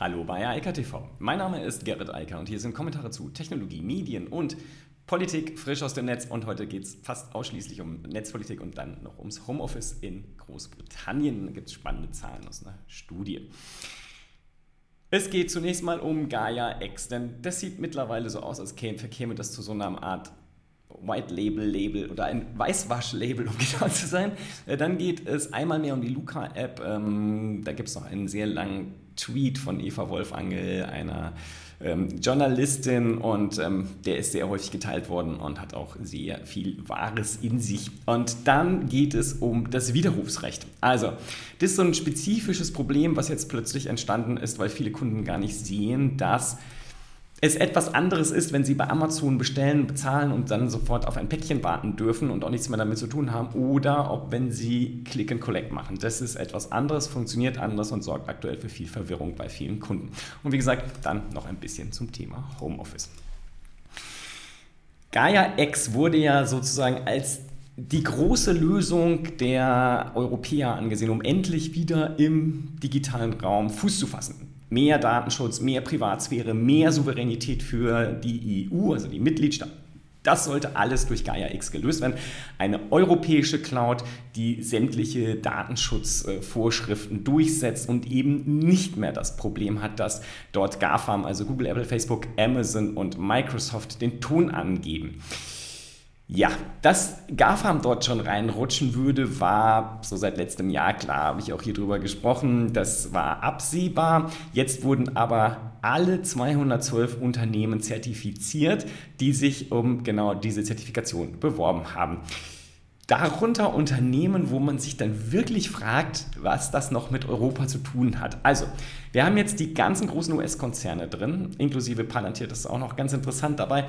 Hallo bei Eika TV. Mein Name ist Gerrit Eiker und hier sind Kommentare zu Technologie, Medien und Politik frisch aus dem Netz. Und heute geht es fast ausschließlich um Netzpolitik und dann noch ums Homeoffice in Großbritannien. Da gibt es spannende Zahlen aus einer Studie. Es geht zunächst mal um Gaia X, denn das sieht mittlerweile so aus, als käme, verkäme das zu so einer Art White Label Label oder ein Weißwasch-Label, um genau zu sein. Äh, dann geht es einmal mehr um die Luca-App. Ähm, da gibt es noch einen sehr langen Tweet von Eva Wolfangel, einer ähm, Journalistin, und ähm, der ist sehr häufig geteilt worden und hat auch sehr viel Wahres in sich. Und dann geht es um das Widerrufsrecht. Also, das ist so ein spezifisches Problem, was jetzt plötzlich entstanden ist, weil viele Kunden gar nicht sehen, dass es etwas anderes ist, wenn Sie bei Amazon bestellen, bezahlen und dann sofort auf ein Päckchen warten dürfen und auch nichts mehr damit zu tun haben, oder ob wenn Sie Click and Collect machen. Das ist etwas anderes, funktioniert anders und sorgt aktuell für viel Verwirrung bei vielen Kunden. Und wie gesagt, dann noch ein bisschen zum Thema Homeoffice. Gaia X wurde ja sozusagen als die große Lösung der Europäer angesehen, um endlich wieder im digitalen Raum Fuß zu fassen mehr Datenschutz, mehr Privatsphäre, mehr Souveränität für die EU, also die Mitgliedstaaten. Das sollte alles durch Gaia X gelöst werden. Eine europäische Cloud, die sämtliche Datenschutzvorschriften durchsetzt und eben nicht mehr das Problem hat, dass dort GAFAM, also Google, Apple, Facebook, Amazon und Microsoft den Ton angeben. Ja, dass GAFAM dort schon reinrutschen würde, war so seit letztem Jahr klar, habe ich auch hier drüber gesprochen. Das war absehbar. Jetzt wurden aber alle 212 Unternehmen zertifiziert, die sich um genau diese Zertifikation beworben haben. Darunter Unternehmen, wo man sich dann wirklich fragt, was das noch mit Europa zu tun hat. Also, wir haben jetzt die ganzen großen US-Konzerne drin, inklusive Palantir, das ist auch noch ganz interessant dabei.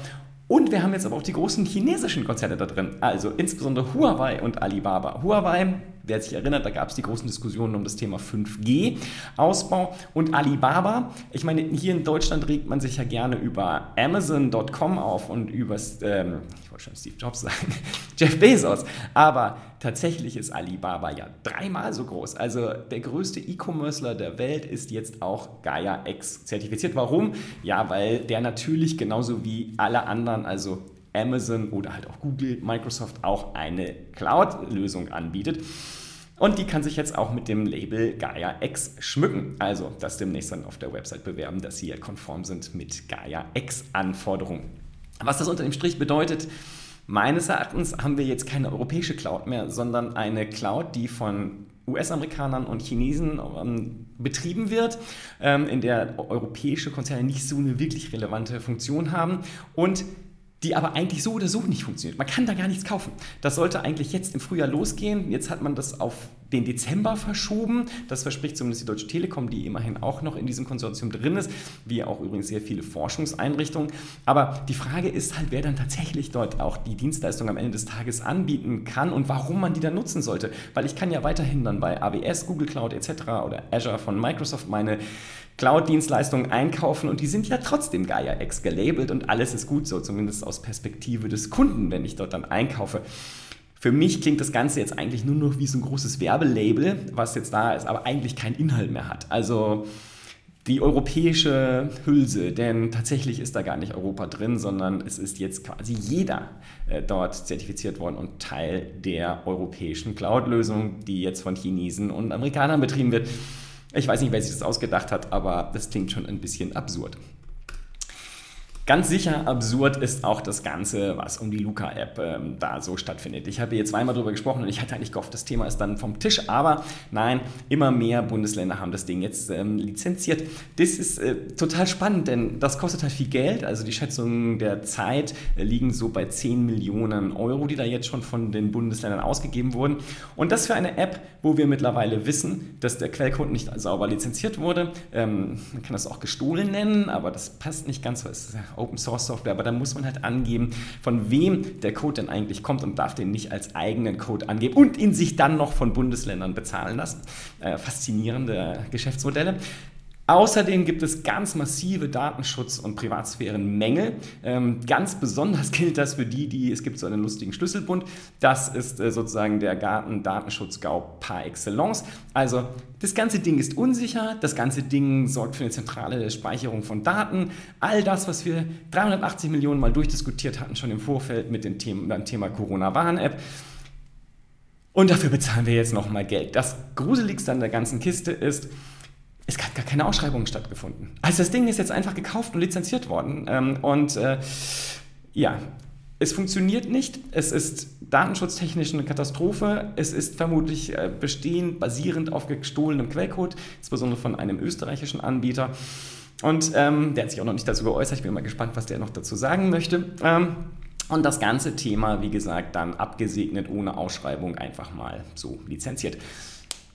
Und wir haben jetzt aber auch die großen chinesischen Konzerne da drin, also insbesondere Huawei und Alibaba. Huawei, wer sich erinnert, da gab es die großen Diskussionen um das Thema 5G-Ausbau und Alibaba. Ich meine, hier in Deutschland regt man sich ja gerne über Amazon.com auf und über, ähm, ich wollte schon Steve Jobs sagen, Jeff Bezos. Aber tatsächlich ist Alibaba ja dreimal so groß. Also der größte E-Commercer der Welt ist jetzt auch Gaia X zertifiziert. Warum? Ja, weil der natürlich genauso wie alle anderen, also Amazon oder halt auch Google, Microsoft auch eine Cloud-Lösung anbietet. Und die kann sich jetzt auch mit dem Label Gaia X schmücken. Also das demnächst dann auf der Website bewerben, dass sie konform sind mit Gaia X Anforderungen. Was das unter dem Strich bedeutet, meines Erachtens haben wir jetzt keine europäische Cloud mehr, sondern eine Cloud, die von US-Amerikanern und Chinesen ähm, betrieben wird, ähm, in der europäische Konzerne nicht so eine wirklich relevante Funktion haben und die aber eigentlich so oder so nicht funktioniert. Man kann da gar nichts kaufen. Das sollte eigentlich jetzt im Frühjahr losgehen. Jetzt hat man das auf den Dezember verschoben. Das verspricht zumindest die Deutsche Telekom, die immerhin auch noch in diesem Konsortium drin ist, wie auch übrigens sehr viele Forschungseinrichtungen. Aber die Frage ist halt, wer dann tatsächlich dort auch die Dienstleistung am Ende des Tages anbieten kann und warum man die dann nutzen sollte. Weil ich kann ja weiterhin dann bei AWS, Google Cloud etc. oder Azure von Microsoft meine Cloud-Dienstleistungen einkaufen und die sind ja trotzdem Gaia X gelabelt und alles ist gut so, zumindest aus Perspektive des Kunden, wenn ich dort dann einkaufe. Für mich klingt das Ganze jetzt eigentlich nur noch wie so ein großes Werbelabel, was jetzt da ist, aber eigentlich keinen Inhalt mehr hat. Also die europäische Hülse, denn tatsächlich ist da gar nicht Europa drin, sondern es ist jetzt quasi jeder äh, dort zertifiziert worden und Teil der europäischen Cloud-Lösung, die jetzt von Chinesen und Amerikanern betrieben wird. Ich weiß nicht, wer sich das ausgedacht hat, aber das klingt schon ein bisschen absurd. Ganz sicher absurd ist auch das Ganze, was um die Luca-App ähm, da so stattfindet. Ich habe hier zweimal drüber gesprochen und ich hatte eigentlich gehofft, das Thema ist dann vom Tisch, aber nein, immer mehr Bundesländer haben das Ding jetzt ähm, lizenziert. Das ist äh, total spannend, denn das kostet halt viel Geld. Also die Schätzungen der Zeit äh, liegen so bei 10 Millionen Euro, die da jetzt schon von den Bundesländern ausgegeben wurden. Und das für eine App, wo wir mittlerweile wissen, dass der Quellcode nicht sauber lizenziert wurde. Ähm, man kann das auch gestohlen nennen, aber das passt nicht ganz, ist Open Source Software, aber da muss man halt angeben, von wem der Code denn eigentlich kommt und darf den nicht als eigenen Code angeben und ihn sich dann noch von Bundesländern bezahlen lassen. Äh, faszinierende Geschäftsmodelle. Außerdem gibt es ganz massive Datenschutz- und Privatsphärenmängel. Ähm, ganz besonders gilt das für die, die, es gibt so einen lustigen Schlüsselbund, das ist äh, sozusagen der Garten-Datenschutzgau par excellence. Also das ganze Ding ist unsicher, das ganze Ding sorgt für eine zentrale Speicherung von Daten. All das, was wir 380 Millionen Mal durchdiskutiert hatten, schon im Vorfeld mit dem Thema, dem Thema Corona-Warn-App. Und dafür bezahlen wir jetzt nochmal Geld. Das Gruseligste an der ganzen Kiste ist, es hat gar keine Ausschreibung stattgefunden. Also das Ding ist jetzt einfach gekauft und lizenziert worden. Ähm, und äh, ja, es funktioniert nicht. Es ist datenschutztechnisch eine Katastrophe. Es ist vermutlich äh, bestehend, basierend auf gestohlenem Quellcode, insbesondere von einem österreichischen Anbieter. Und ähm, der hat sich auch noch nicht dazu geäußert. Ich bin mal gespannt, was der noch dazu sagen möchte. Ähm, und das ganze Thema, wie gesagt, dann abgesegnet ohne Ausschreibung einfach mal so lizenziert.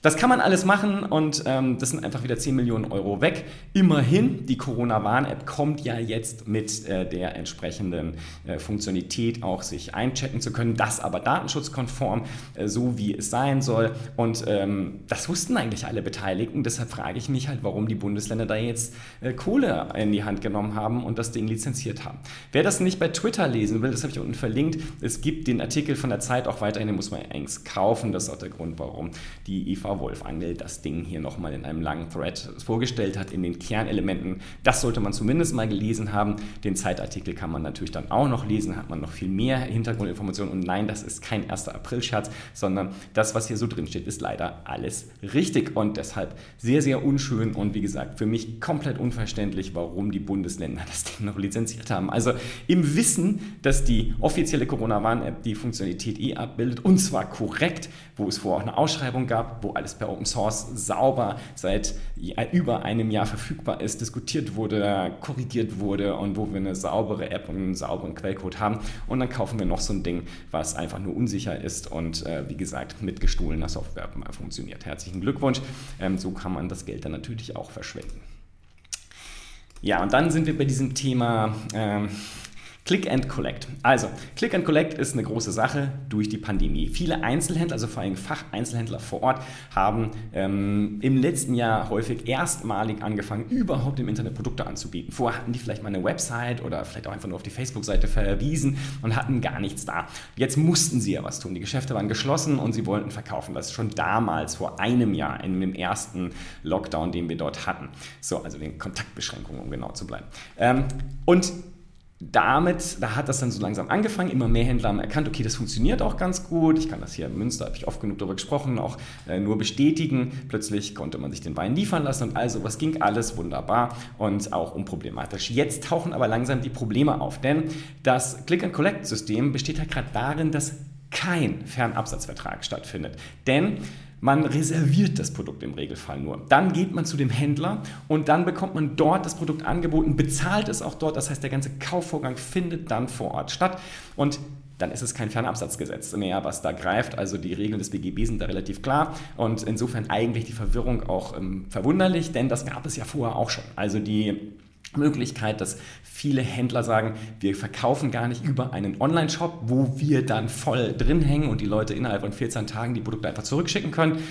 Das kann man alles machen und ähm, das sind einfach wieder 10 Millionen Euro weg. Immerhin, die Corona-Warn-App kommt ja jetzt mit äh, der entsprechenden äh, Funktionalität auch sich einchecken zu können, das aber datenschutzkonform, äh, so wie es sein soll. Und ähm, das wussten eigentlich alle Beteiligten. Deshalb frage ich mich halt, warum die Bundesländer da jetzt äh, Kohle in die Hand genommen haben und das Ding lizenziert haben. Wer das nicht bei Twitter lesen will, das habe ich unten verlinkt. Es gibt den Artikel von der Zeit auch weiterhin, den muss man eigentlich kaufen. Das ist auch der Grund, warum die Wolf Angel das Ding hier nochmal in einem langen Thread vorgestellt hat, in den Kernelementen. Das sollte man zumindest mal gelesen haben. Den Zeitartikel kann man natürlich dann auch noch lesen, hat man noch viel mehr Hintergrundinformationen. Und nein, das ist kein 1. April-Scherz, sondern das, was hier so drin steht, ist leider alles richtig und deshalb sehr, sehr unschön und wie gesagt, für mich komplett unverständlich, warum die Bundesländer das Ding noch lizenziert haben. Also im Wissen, dass die offizielle Corona-Warn-App die Funktionalität eh abbildet und zwar korrekt, wo es vorher auch eine Ausschreibung gab, wo alles per Open Source sauber seit über einem Jahr verfügbar ist, diskutiert wurde, korrigiert wurde und wo wir eine saubere App und einen sauberen Quellcode haben. Und dann kaufen wir noch so ein Ding, was einfach nur unsicher ist und äh, wie gesagt mit gestohlener Software funktioniert. Herzlichen Glückwunsch. Ähm, so kann man das Geld dann natürlich auch verschwenden. Ja, und dann sind wir bei diesem Thema. Ähm, Click and Collect. Also, Click and Collect ist eine große Sache durch die Pandemie. Viele Einzelhändler, also vor allem Facheinzelhändler vor Ort, haben ähm, im letzten Jahr häufig erstmalig angefangen, überhaupt im Internet Produkte anzubieten. Vorher hatten die vielleicht mal eine Website oder vielleicht auch einfach nur auf die Facebook-Seite verwiesen und hatten gar nichts da. Jetzt mussten sie ja was tun. Die Geschäfte waren geschlossen und sie wollten verkaufen. Das ist schon damals, vor einem Jahr, in dem ersten Lockdown, den wir dort hatten. So, also den Kontaktbeschränkungen, um genau zu bleiben. Ähm, und damit, da hat das dann so langsam angefangen. Immer mehr Händler haben erkannt, okay, das funktioniert auch ganz gut. Ich kann das hier in Münster, habe ich oft genug darüber gesprochen, auch äh, nur bestätigen. Plötzlich konnte man sich den Wein liefern lassen und also, was ging alles wunderbar und auch unproblematisch. Jetzt tauchen aber langsam die Probleme auf, denn das Click-and-Collect-System besteht halt gerade darin, dass kein Fernabsatzvertrag stattfindet. Denn man reserviert das Produkt im Regelfall nur. Dann geht man zu dem Händler und dann bekommt man dort das Produkt angeboten, bezahlt es auch dort. Das heißt, der ganze Kaufvorgang findet dann vor Ort statt. Und dann ist es kein Fernabsatzgesetz mehr, was da greift. Also die Regeln des BGB sind da relativ klar und insofern eigentlich die Verwirrung auch ähm, verwunderlich, denn das gab es ja vorher auch schon. Also die Möglichkeit, dass viele Händler sagen, wir verkaufen gar nicht über einen Online-Shop, wo wir dann voll drin hängen und die Leute innerhalb von 14 Tagen die Produkte einfach zurückschicken können.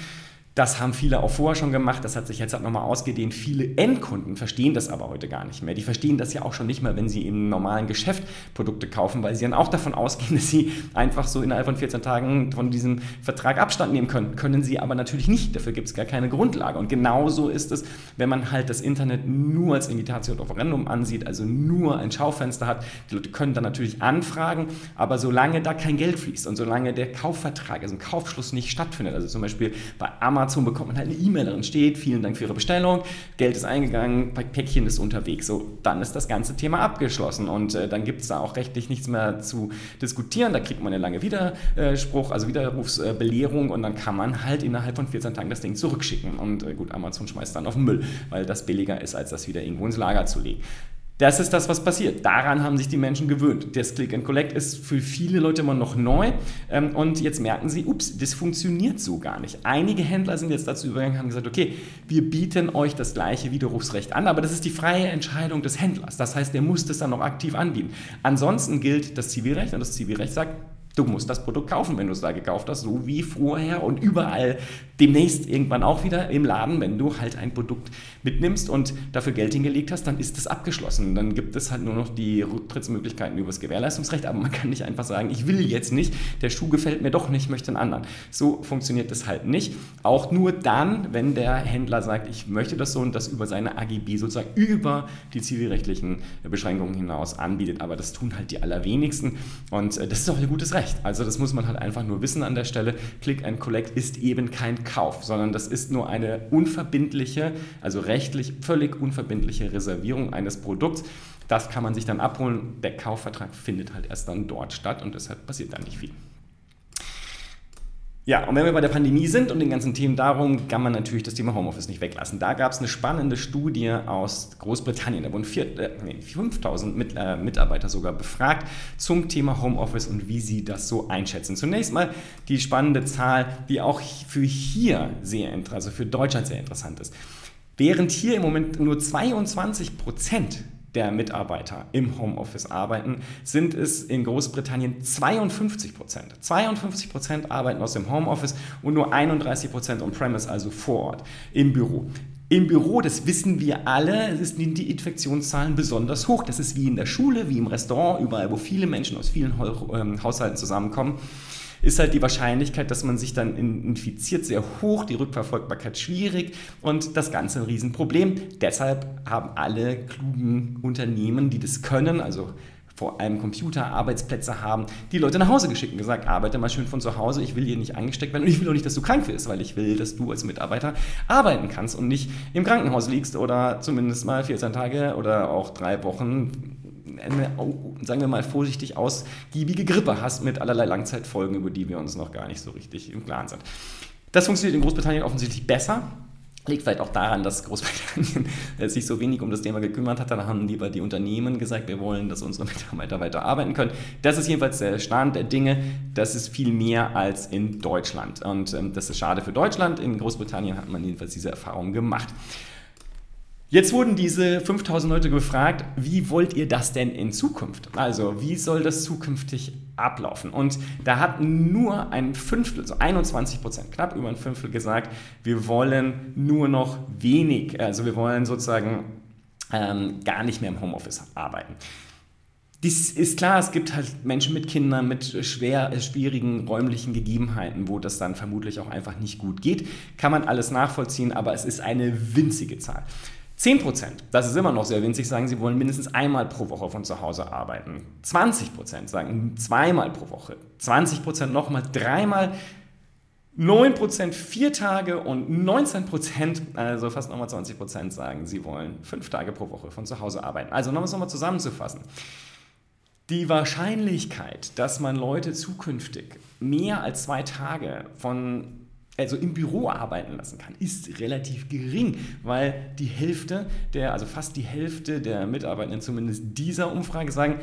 Das haben viele auch vorher schon gemacht, das hat sich jetzt halt nochmal ausgedehnt. Viele Endkunden verstehen das aber heute gar nicht mehr. Die verstehen das ja auch schon nicht mehr, wenn sie im normalen Geschäft Produkte kaufen, weil sie dann auch davon ausgehen, dass sie einfach so innerhalb von 14 Tagen von diesem Vertrag Abstand nehmen können. Können sie aber natürlich nicht, dafür gibt es gar keine Grundlage. Und genauso ist es, wenn man halt das Internet nur als Invitation auf Referendum ansieht, also nur ein Schaufenster hat. Die Leute können dann natürlich anfragen, aber solange da kein Geld fließt und solange der Kaufvertrag, also ein Kaufschluss nicht stattfindet, also zum Beispiel bei Amazon, Amazon bekommt man halt eine E-Mail, darin steht, vielen Dank für Ihre Bestellung, Geld ist eingegangen, Päckchen ist unterwegs. So, dann ist das ganze Thema abgeschlossen und äh, dann gibt es da auch rechtlich nichts mehr zu diskutieren. Da kriegt man eine lange Widerspruch, also Widerrufsbelehrung und dann kann man halt innerhalb von 14 Tagen das Ding zurückschicken. Und äh, gut, Amazon schmeißt dann auf den Müll, weil das billiger ist, als das wieder irgendwo ins Lager zu legen. Das ist das, was passiert. Daran haben sich die Menschen gewöhnt. Das Click and Collect ist für viele Leute immer noch neu ähm, und jetzt merken sie, ups, das funktioniert so gar nicht. Einige Händler sind jetzt dazu übergegangen und haben gesagt, okay, wir bieten euch das gleiche Widerrufsrecht an, aber das ist die freie Entscheidung des Händlers. Das heißt, der muss das dann noch aktiv anbieten. Ansonsten gilt das Zivilrecht und das Zivilrecht sagt, Du musst das Produkt kaufen, wenn du es da gekauft hast, so wie vorher und überall demnächst irgendwann auch wieder im Laden, wenn du halt ein Produkt mitnimmst und dafür Geld hingelegt hast, dann ist es abgeschlossen. Dann gibt es halt nur noch die Rücktrittsmöglichkeiten über das Gewährleistungsrecht, aber man kann nicht einfach sagen, ich will jetzt nicht, der Schuh gefällt mir doch nicht, ich möchte einen anderen. So funktioniert das halt nicht. Auch nur dann, wenn der Händler sagt, ich möchte das so und das über seine AGB sozusagen über die zivilrechtlichen Beschränkungen hinaus anbietet. Aber das tun halt die allerwenigsten und äh, das ist auch ein gutes Recht recht. Also das muss man halt einfach nur wissen an der Stelle. Click and Collect ist eben kein Kauf, sondern das ist nur eine unverbindliche, also rechtlich völlig unverbindliche Reservierung eines Produkts. Das kann man sich dann abholen. Der Kaufvertrag findet halt erst dann dort statt und deshalb passiert da nicht viel. Ja, und wenn wir bei der Pandemie sind und den ganzen Themen darum, kann man natürlich das Thema Homeoffice nicht weglassen. Da gab es eine spannende Studie aus Großbritannien. Da wurden vier, äh, nee, 5000 Mit, äh, Mitarbeiter sogar befragt zum Thema Homeoffice und wie sie das so einschätzen. Zunächst mal die spannende Zahl, die auch für hier sehr, also für Deutschland sehr interessant ist. Während hier im Moment nur 22 Prozent der Mitarbeiter im Homeoffice arbeiten, sind es in Großbritannien 52 Prozent. 52 Prozent arbeiten aus dem Homeoffice und nur 31 Prozent on-premise, also vor Ort, im Büro. Im Büro, das wissen wir alle, sind die Infektionszahlen besonders hoch. Das ist wie in der Schule, wie im Restaurant, überall, wo viele Menschen aus vielen ähm, Haushalten zusammenkommen ist halt die Wahrscheinlichkeit, dass man sich dann infiziert, sehr hoch, die Rückverfolgbarkeit schwierig und das Ganze ein Riesenproblem. Deshalb haben alle klugen Unternehmen, die das können, also vor allem Computer, Arbeitsplätze haben, die Leute nach Hause geschickt und gesagt, arbeite mal schön von zu Hause, ich will hier nicht angesteckt werden und ich will auch nicht, dass du krank wirst, weil ich will, dass du als Mitarbeiter arbeiten kannst und nicht im Krankenhaus liegst oder zumindest mal 14 Tage oder auch drei Wochen sagen wir mal vorsichtig, ausgiebige Grippe hast mit allerlei Langzeitfolgen, über die wir uns noch gar nicht so richtig im Klaren sind. Das funktioniert in Großbritannien offensichtlich besser. Liegt vielleicht auch daran, dass Großbritannien sich so wenig um das Thema gekümmert hat. Da haben lieber die Unternehmen gesagt, wir wollen, dass unsere Mitarbeiter weiter arbeiten können. Das ist jedenfalls der Stand der Dinge. Das ist viel mehr als in Deutschland. Und ähm, das ist schade für Deutschland. In Großbritannien hat man jedenfalls diese Erfahrung gemacht. Jetzt wurden diese 5000 Leute gefragt, wie wollt ihr das denn in Zukunft? Also, wie soll das zukünftig ablaufen? Und da hat nur ein Fünftel, also 21 Prozent, knapp über ein Fünftel gesagt, wir wollen nur noch wenig, also wir wollen sozusagen ähm, gar nicht mehr im Homeoffice arbeiten. Dies ist klar, es gibt halt Menschen mit Kindern, mit schwer, schwierigen räumlichen Gegebenheiten, wo das dann vermutlich auch einfach nicht gut geht. Kann man alles nachvollziehen, aber es ist eine winzige Zahl. 10 Prozent, das ist immer noch sehr winzig, sagen, sie wollen mindestens einmal pro Woche von zu Hause arbeiten. 20 Prozent sagen zweimal pro Woche. 20 Prozent nochmal dreimal. 9 Prozent vier Tage und 19 Prozent, also fast nochmal 20 Prozent, sagen, sie wollen fünf Tage pro Woche von zu Hause arbeiten. Also nochmal nochmal zusammenzufassen. Die Wahrscheinlichkeit, dass man Leute zukünftig mehr als zwei Tage von also im Büro arbeiten lassen kann, ist relativ gering, weil die Hälfte der, also fast die Hälfte der Mitarbeitenden zumindest dieser Umfrage sagen,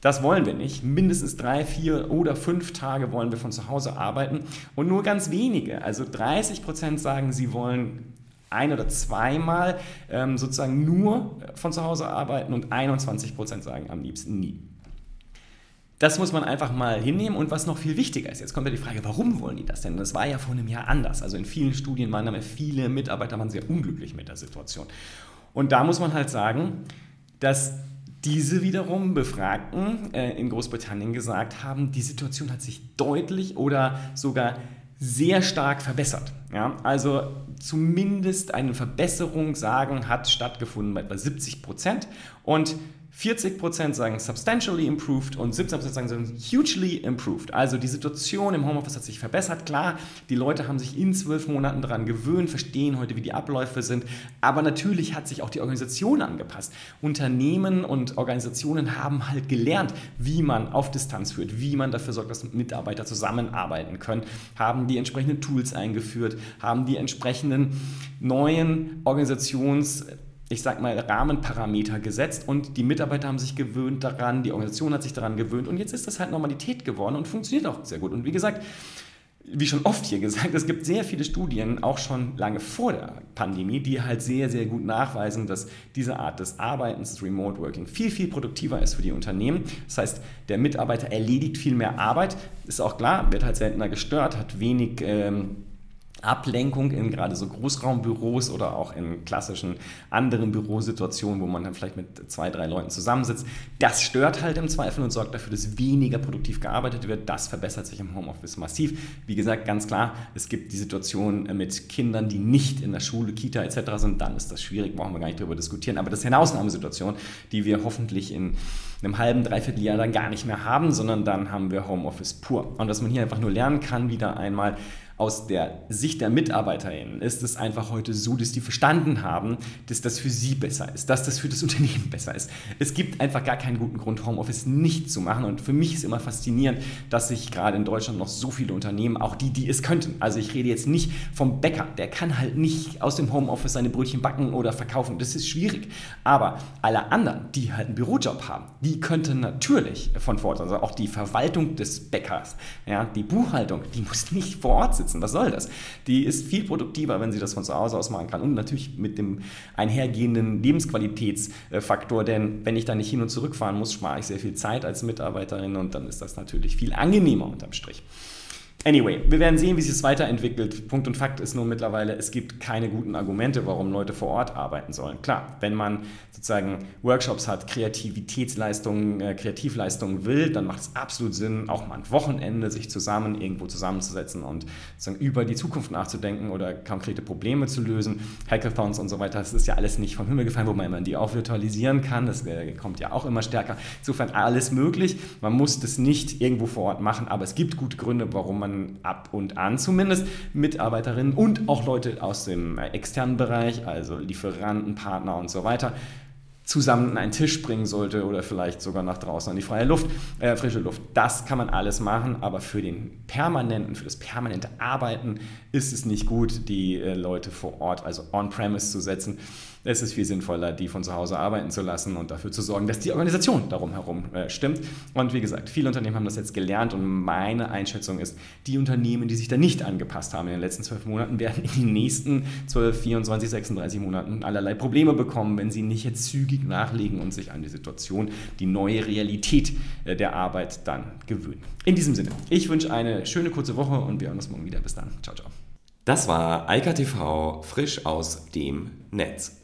das wollen wir nicht. Mindestens drei, vier oder fünf Tage wollen wir von zu Hause arbeiten. Und nur ganz wenige, also 30 Prozent sagen, sie wollen ein- oder zweimal ähm, sozusagen nur von zu Hause arbeiten und 21 Prozent sagen am liebsten nie. Das muss man einfach mal hinnehmen. Und was noch viel wichtiger ist, jetzt kommt ja die Frage, warum wollen die das denn? Das war ja vor einem Jahr anders. Also in vielen Studien waren da viele Mitarbeiter waren sehr unglücklich mit der Situation. Und da muss man halt sagen, dass diese wiederum Befragten äh, in Großbritannien gesagt haben, die Situation hat sich deutlich oder sogar sehr stark verbessert. Ja? Also zumindest eine Verbesserung, sagen, hat stattgefunden bei etwa 70 Prozent. Und 40% sagen substantially improved und 17% sagen hugely improved. Also die Situation im Homeoffice hat sich verbessert. Klar, die Leute haben sich in zwölf Monaten daran gewöhnt, verstehen heute, wie die Abläufe sind. Aber natürlich hat sich auch die Organisation angepasst. Unternehmen und Organisationen haben halt gelernt, wie man auf Distanz führt, wie man dafür sorgt, dass Mitarbeiter zusammenarbeiten können, haben die entsprechenden Tools eingeführt, haben die entsprechenden neuen Organisations- ich sag mal, Rahmenparameter gesetzt und die Mitarbeiter haben sich gewöhnt daran, die Organisation hat sich daran gewöhnt und jetzt ist das halt Normalität geworden und funktioniert auch sehr gut. Und wie gesagt, wie schon oft hier gesagt, es gibt sehr viele Studien, auch schon lange vor der Pandemie, die halt sehr, sehr gut nachweisen, dass diese Art des Arbeitens, Remote Working, viel, viel produktiver ist für die Unternehmen. Das heißt, der Mitarbeiter erledigt viel mehr Arbeit, ist auch klar, wird halt seltener gestört, hat wenig... Ähm, Ablenkung in gerade so Großraumbüros oder auch in klassischen anderen Bürosituationen, wo man dann vielleicht mit zwei, drei Leuten zusammensitzt. Das stört halt im Zweifel und sorgt dafür, dass weniger produktiv gearbeitet wird. Das verbessert sich im Homeoffice massiv. Wie gesagt, ganz klar, es gibt die Situation mit Kindern, die nicht in der Schule, Kita etc. sind. Dann ist das schwierig, brauchen wir gar nicht darüber diskutieren. Aber das ist eine Ausnahmesituation, die wir hoffentlich in einem halben, dreiviertel Jahr dann gar nicht mehr haben, sondern dann haben wir Homeoffice pur. Und dass man hier einfach nur lernen kann, wieder einmal, aus der Sicht der MitarbeiterInnen ist es einfach heute so, dass die verstanden haben, dass das für sie besser ist, dass das für das Unternehmen besser ist. Es gibt einfach gar keinen guten Grund, Homeoffice nicht zu machen. Und für mich ist immer faszinierend, dass sich gerade in Deutschland noch so viele Unternehmen, auch die, die es könnten, also ich rede jetzt nicht vom Bäcker, der kann halt nicht aus dem Homeoffice seine Brötchen backen oder verkaufen. Das ist schwierig. Aber alle anderen, die halt einen Bürojob haben, die könnten natürlich von vor Ort, also auch die Verwaltung des Bäckers, ja, die Buchhaltung, die muss nicht vor Ort sitzen sitzen. Was soll das? Die ist viel produktiver, wenn sie das von zu Hause aus machen kann. Und natürlich mit dem einhergehenden Lebensqualitätsfaktor, denn wenn ich da nicht hin und zurück fahren muss, spare ich sehr viel Zeit als Mitarbeiterin und dann ist das natürlich viel angenehmer unterm Strich. Anyway, wir werden sehen, wie sich es weiterentwickelt. Punkt und Fakt ist nur mittlerweile, es gibt keine guten Argumente, warum Leute vor Ort arbeiten sollen. Klar, wenn man sozusagen Workshops hat, Kreativitätsleistungen, äh, Kreativleistungen will, dann macht es absolut Sinn, auch mal ein Wochenende sich zusammen irgendwo zusammenzusetzen und sozusagen über die Zukunft nachzudenken oder konkrete Probleme zu lösen. Hackathons und so weiter, das ist ja alles nicht vom Himmel gefallen, wo man die auch virtualisieren kann. Das äh, kommt ja auch immer stärker. Insofern alles möglich. Man muss das nicht irgendwo vor Ort machen, aber es gibt gute Gründe, warum man ab und an zumindest Mitarbeiterinnen und auch Leute aus dem externen Bereich, also Lieferanten, Partner und so weiter, zusammen an einen Tisch bringen sollte oder vielleicht sogar nach draußen an die freie Luft, äh, frische Luft. Das kann man alles machen, aber für den permanenten, für das permanente Arbeiten ist es nicht gut, die äh, Leute vor Ort, also on-premise zu setzen. Es ist viel sinnvoller, die von zu Hause arbeiten zu lassen und dafür zu sorgen, dass die Organisation darum herum äh, stimmt. Und wie gesagt, viele Unternehmen haben das jetzt gelernt und meine Einschätzung ist, die Unternehmen, die sich da nicht angepasst haben in den letzten zwölf Monaten, werden in den nächsten 12, 24, 36 Monaten allerlei Probleme bekommen, wenn sie nicht jetzt zügig nachlegen und sich an die Situation, die neue Realität äh, der Arbeit dann gewöhnen. In diesem Sinne, ich wünsche eine schöne kurze Woche und wir hören uns morgen wieder. Bis dann. Ciao, ciao. Das war Eika TV frisch aus dem Netz.